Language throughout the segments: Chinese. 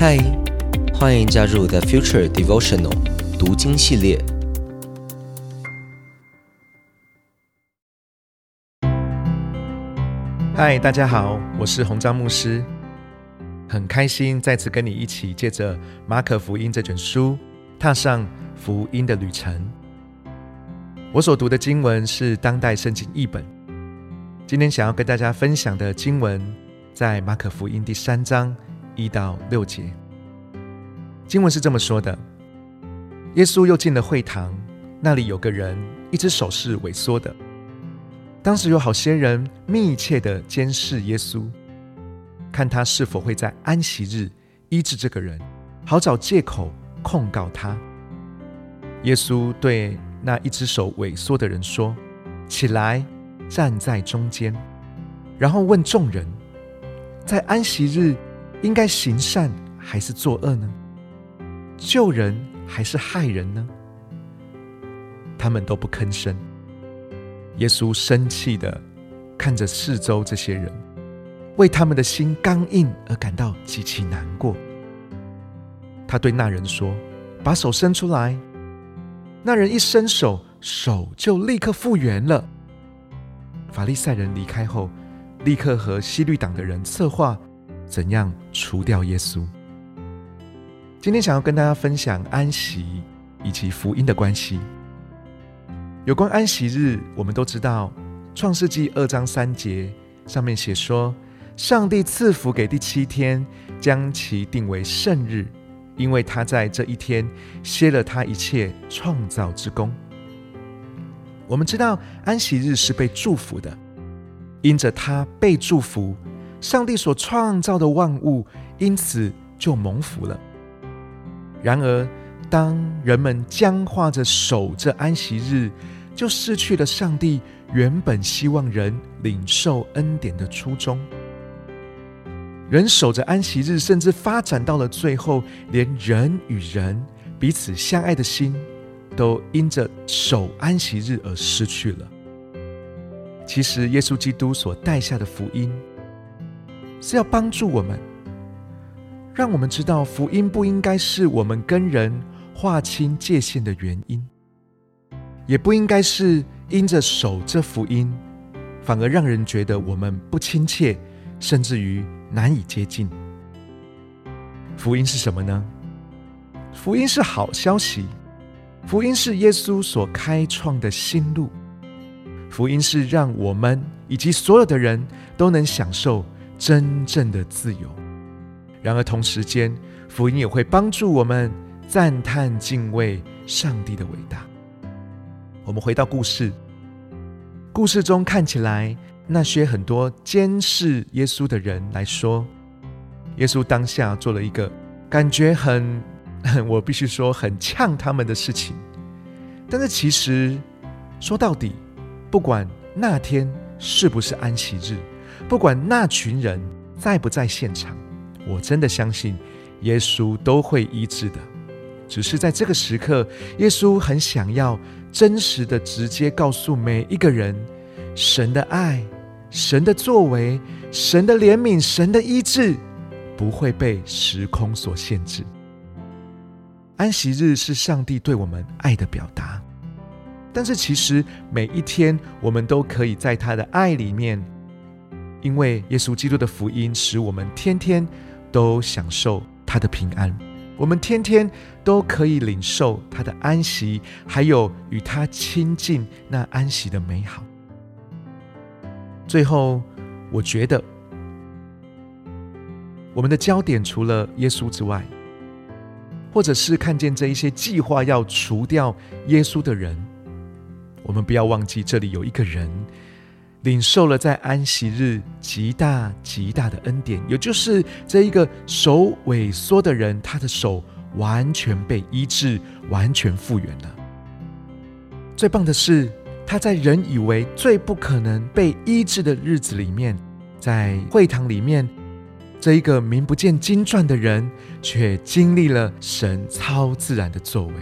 嗨，欢迎加入 The Future Devotional 读经系列。嗨，大家好，我是洪章牧师，很开心再次跟你一起借着马可福音这卷书，踏上福音的旅程。我所读的经文是当代圣经译本。今天想要跟大家分享的经文，在马可福音第三章一到六节。经文是这么说的：耶稣又进了会堂，那里有个人，一只手是萎缩的。当时有好些人密切的监视耶稣，看他是否会在安息日医治这个人，好找借口控告他。耶稣对那一只手萎缩的人说：“起来。”站在中间，然后问众人：在安息日应该行善还是作恶呢？救人还是害人呢？他们都不吭声。耶稣生气的看着四周这些人，为他们的心刚硬而感到极其难过。他对那人说：“把手伸出来。”那人一伸手，手就立刻复原了。法利赛人离开后，立刻和西律党的人策划怎样除掉耶稣。今天想要跟大家分享安息以及福音的关系。有关安息日，我们都知道，《创世纪》二章三节上面写说：“上帝赐福给第七天，将其定为圣日，因为他在这一天歇了他一切创造之功。”我们知道安息日是被祝福的，因着他被祝福，上帝所创造的万物因此就蒙福了。然而，当人们僵化着守着安息日，就失去了上帝原本希望人领受恩典的初衷。人守着安息日，甚至发展到了最后，连人与人彼此相爱的心。都因着守安息日而失去了。其实，耶稣基督所带下的福音，是要帮助我们，让我们知道福音不应该是我们跟人划清界限的原因，也不应该是因着守这福音，反而让人觉得我们不亲切，甚至于难以接近。福音是什么呢？福音是好消息。福音是耶稣所开创的新路，福音是让我们以及所有的人都能享受真正的自由。然而同时间，福音也会帮助我们赞叹敬畏上帝的伟大。我们回到故事，故事中看起来那些很多监视耶稣的人来说，耶稣当下做了一个感觉很。我必须说很呛他们的事情，但是其实说到底，不管那天是不是安息日，不管那群人在不在现场，我真的相信耶稣都会医治的。只是在这个时刻，耶稣很想要真实的直接告诉每一个人，神的爱、神的作为、神的怜悯、神的医治，不会被时空所限制。安息日是上帝对我们爱的表达，但是其实每一天我们都可以在他的爱里面，因为耶稣基督的福音使我们天天都享受他的平安，我们天天都可以领受他的安息，还有与他亲近那安息的美好。最后，我觉得我们的焦点除了耶稣之外。或者是看见这一些计划要除掉耶稣的人，我们不要忘记，这里有一个人领受了在安息日极大极大的恩典，也就是这一个手萎缩的人，他的手完全被医治，完全复原了。最棒的是，他在人以为最不可能被医治的日子里面，在会堂里面。这一个名不见经传的人，却经历了神超自然的作为。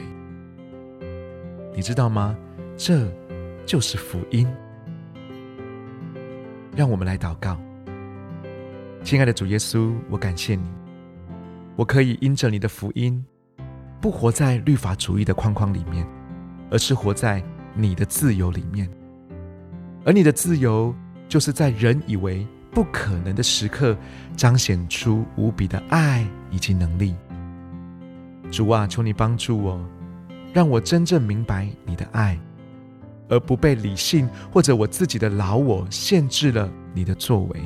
你知道吗？这就是福音。让我们来祷告，亲爱的主耶稣，我感谢你，我可以因着你的福音，不活在律法主义的框框里面，而是活在你的自由里面。而你的自由，就是在人以为不可能的时刻，彰显出无比的爱以及能力。主啊，求你帮助我，让我真正明白你的爱，而不被理性或者我自己的老我限制了你的作为。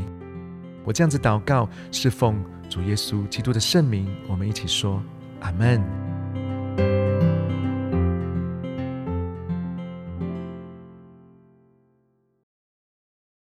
我这样子祷告，是奉主耶稣基督的圣名，我们一起说阿门。